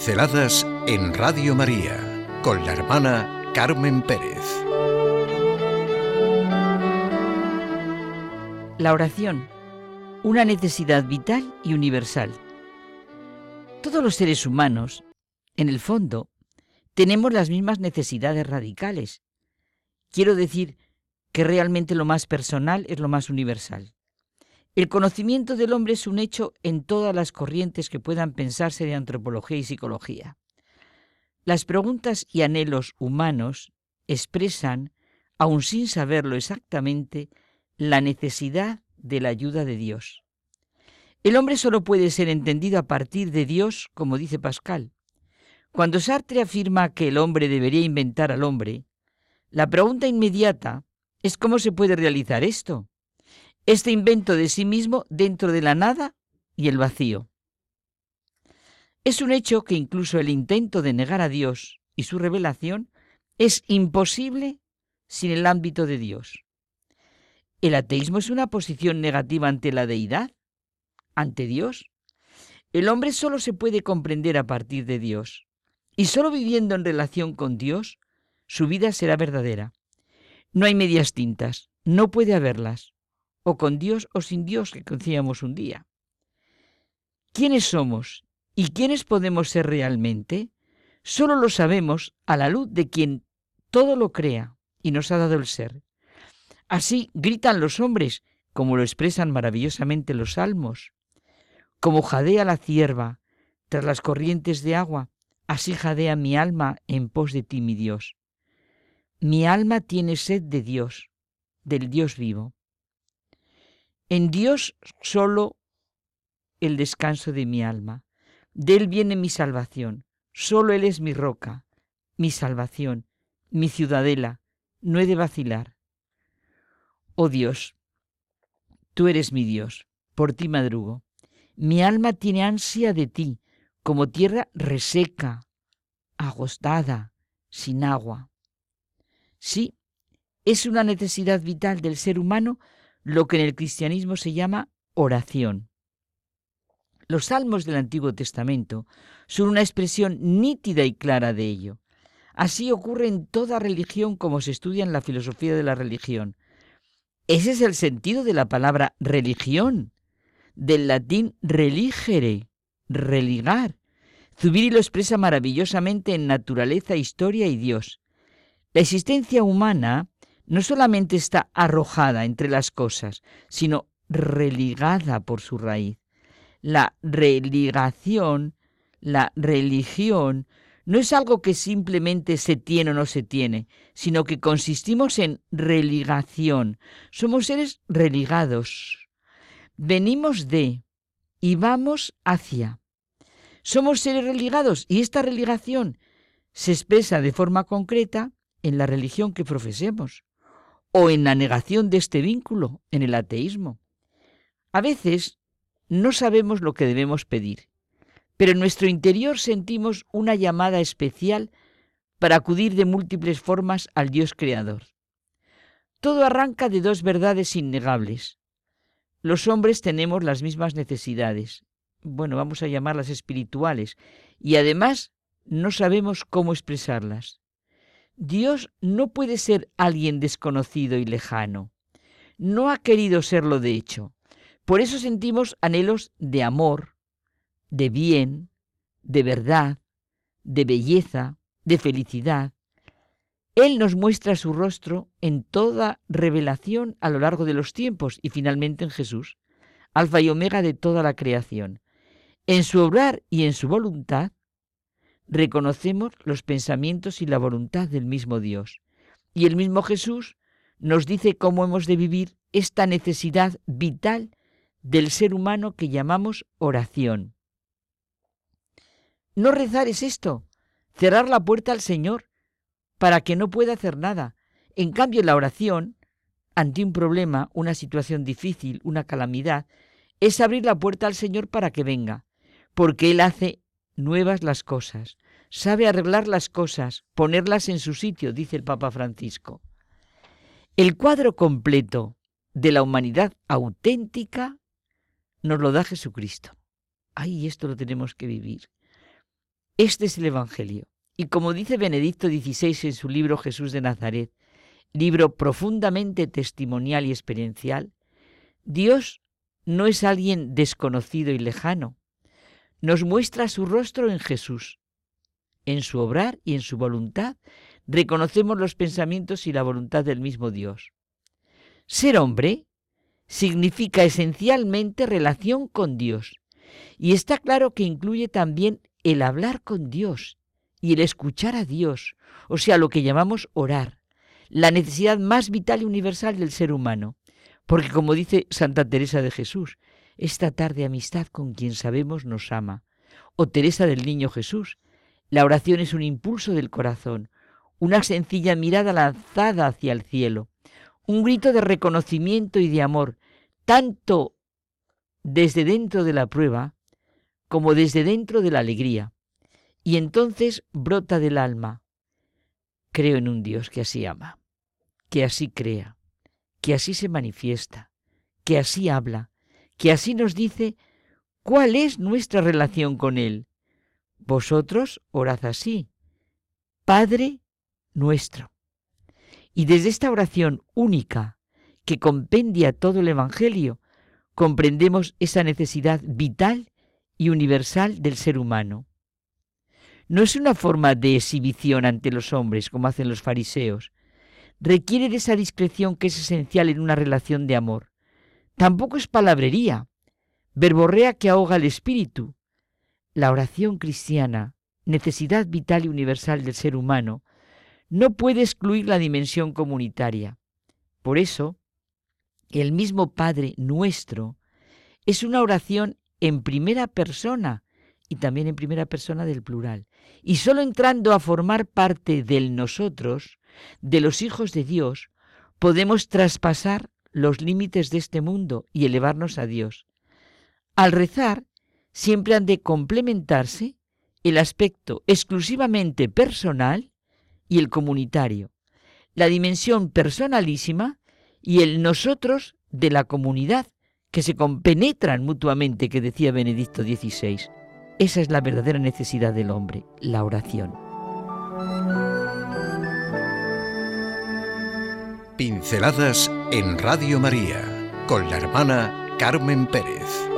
Pinceladas en Radio María con la hermana Carmen Pérez. La oración, una necesidad vital y universal. Todos los seres humanos, en el fondo, tenemos las mismas necesidades radicales. Quiero decir que realmente lo más personal es lo más universal. El conocimiento del hombre es un hecho en todas las corrientes que puedan pensarse de antropología y psicología. Las preguntas y anhelos humanos expresan, aun sin saberlo exactamente, la necesidad de la ayuda de Dios. El hombre solo puede ser entendido a partir de Dios, como dice Pascal. Cuando Sartre afirma que el hombre debería inventar al hombre, la pregunta inmediata es cómo se puede realizar esto este invento de sí mismo dentro de la nada y el vacío. Es un hecho que incluso el intento de negar a Dios y su revelación es imposible sin el ámbito de Dios. ¿El ateísmo es una posición negativa ante la deidad? ¿Ante Dios? El hombre solo se puede comprender a partir de Dios. Y solo viviendo en relación con Dios, su vida será verdadera. No hay medias tintas, no puede haberlas con Dios o sin Dios que conocíamos un día. ¿Quiénes somos y quiénes podemos ser realmente? Solo lo sabemos a la luz de quien todo lo crea y nos ha dado el ser. Así gritan los hombres, como lo expresan maravillosamente los salmos. Como jadea la cierva tras las corrientes de agua, así jadea mi alma en pos de ti, mi Dios. Mi alma tiene sed de Dios, del Dios vivo. En Dios solo el descanso de mi alma. De Él viene mi salvación. Solo Él es mi roca, mi salvación, mi ciudadela. No he de vacilar. Oh Dios, tú eres mi Dios, por ti madrugo. Mi alma tiene ansia de ti, como tierra reseca, agostada, sin agua. Sí, es una necesidad vital del ser humano lo que en el cristianismo se llama oración. Los salmos del Antiguo Testamento son una expresión nítida y clara de ello. Así ocurre en toda religión como se estudia en la filosofía de la religión. Ese es el sentido de la palabra religión, del latín religere, religar. Zubiri lo expresa maravillosamente en naturaleza, historia y Dios. La existencia humana no solamente está arrojada entre las cosas, sino religada por su raíz. La religación, la religión, no es algo que simplemente se tiene o no se tiene, sino que consistimos en religación. Somos seres religados. Venimos de y vamos hacia. Somos seres religados y esta religación se expresa de forma concreta en la religión que profesemos o en la negación de este vínculo, en el ateísmo. A veces no sabemos lo que debemos pedir, pero en nuestro interior sentimos una llamada especial para acudir de múltiples formas al Dios Creador. Todo arranca de dos verdades innegables. Los hombres tenemos las mismas necesidades, bueno, vamos a llamarlas espirituales, y además no sabemos cómo expresarlas. Dios no puede ser alguien desconocido y lejano. No ha querido serlo de hecho. Por eso sentimos anhelos de amor, de bien, de verdad, de belleza, de felicidad. Él nos muestra su rostro en toda revelación a lo largo de los tiempos y finalmente en Jesús, alfa y omega de toda la creación. En su obrar y en su voluntad reconocemos los pensamientos y la voluntad del mismo Dios. Y el mismo Jesús nos dice cómo hemos de vivir esta necesidad vital del ser humano que llamamos oración. No rezar es esto, cerrar la puerta al Señor para que no pueda hacer nada. En cambio, la oración, ante un problema, una situación difícil, una calamidad, es abrir la puerta al Señor para que venga, porque Él hace nuevas las cosas, sabe arreglar las cosas, ponerlas en su sitio, dice el Papa Francisco. El cuadro completo de la humanidad auténtica nos lo da Jesucristo. Ay, esto lo tenemos que vivir. Este es el Evangelio. Y como dice Benedicto XVI en su libro Jesús de Nazaret, libro profundamente testimonial y experiencial, Dios no es alguien desconocido y lejano. Nos muestra su rostro en Jesús. En su obrar y en su voluntad reconocemos los pensamientos y la voluntad del mismo Dios. Ser hombre significa esencialmente relación con Dios. Y está claro que incluye también el hablar con Dios y el escuchar a Dios, o sea, lo que llamamos orar, la necesidad más vital y universal del ser humano. Porque como dice Santa Teresa de Jesús, esta tarde amistad con quien sabemos nos ama. O Teresa del Niño Jesús, la oración es un impulso del corazón, una sencilla mirada lanzada hacia el cielo, un grito de reconocimiento y de amor, tanto desde dentro de la prueba como desde dentro de la alegría. Y entonces brota del alma. Creo en un Dios que así ama, que así crea, que así se manifiesta, que así habla, que así nos dice cuál es nuestra relación con Él. Vosotros orad así, Padre nuestro. Y desde esta oración única, que compendia todo el Evangelio, comprendemos esa necesidad vital y universal del ser humano. No es una forma de exhibición ante los hombres, como hacen los fariseos, requiere de esa discreción que es esencial en una relación de amor. Tampoco es palabrería, verborrea que ahoga el espíritu. La oración cristiana, necesidad vital y universal del ser humano, no puede excluir la dimensión comunitaria. Por eso, el mismo Padre nuestro es una oración en primera persona y también en primera persona del plural. Y solo entrando a formar parte del nosotros, de los hijos de Dios, podemos traspasar los límites de este mundo y elevarnos a Dios. Al rezar, siempre han de complementarse el aspecto exclusivamente personal y el comunitario, la dimensión personalísima y el nosotros de la comunidad, que se compenetran mutuamente, que decía Benedicto XVI. Esa es la verdadera necesidad del hombre, la oración. Pinceladas en Radio María con la hermana Carmen Pérez.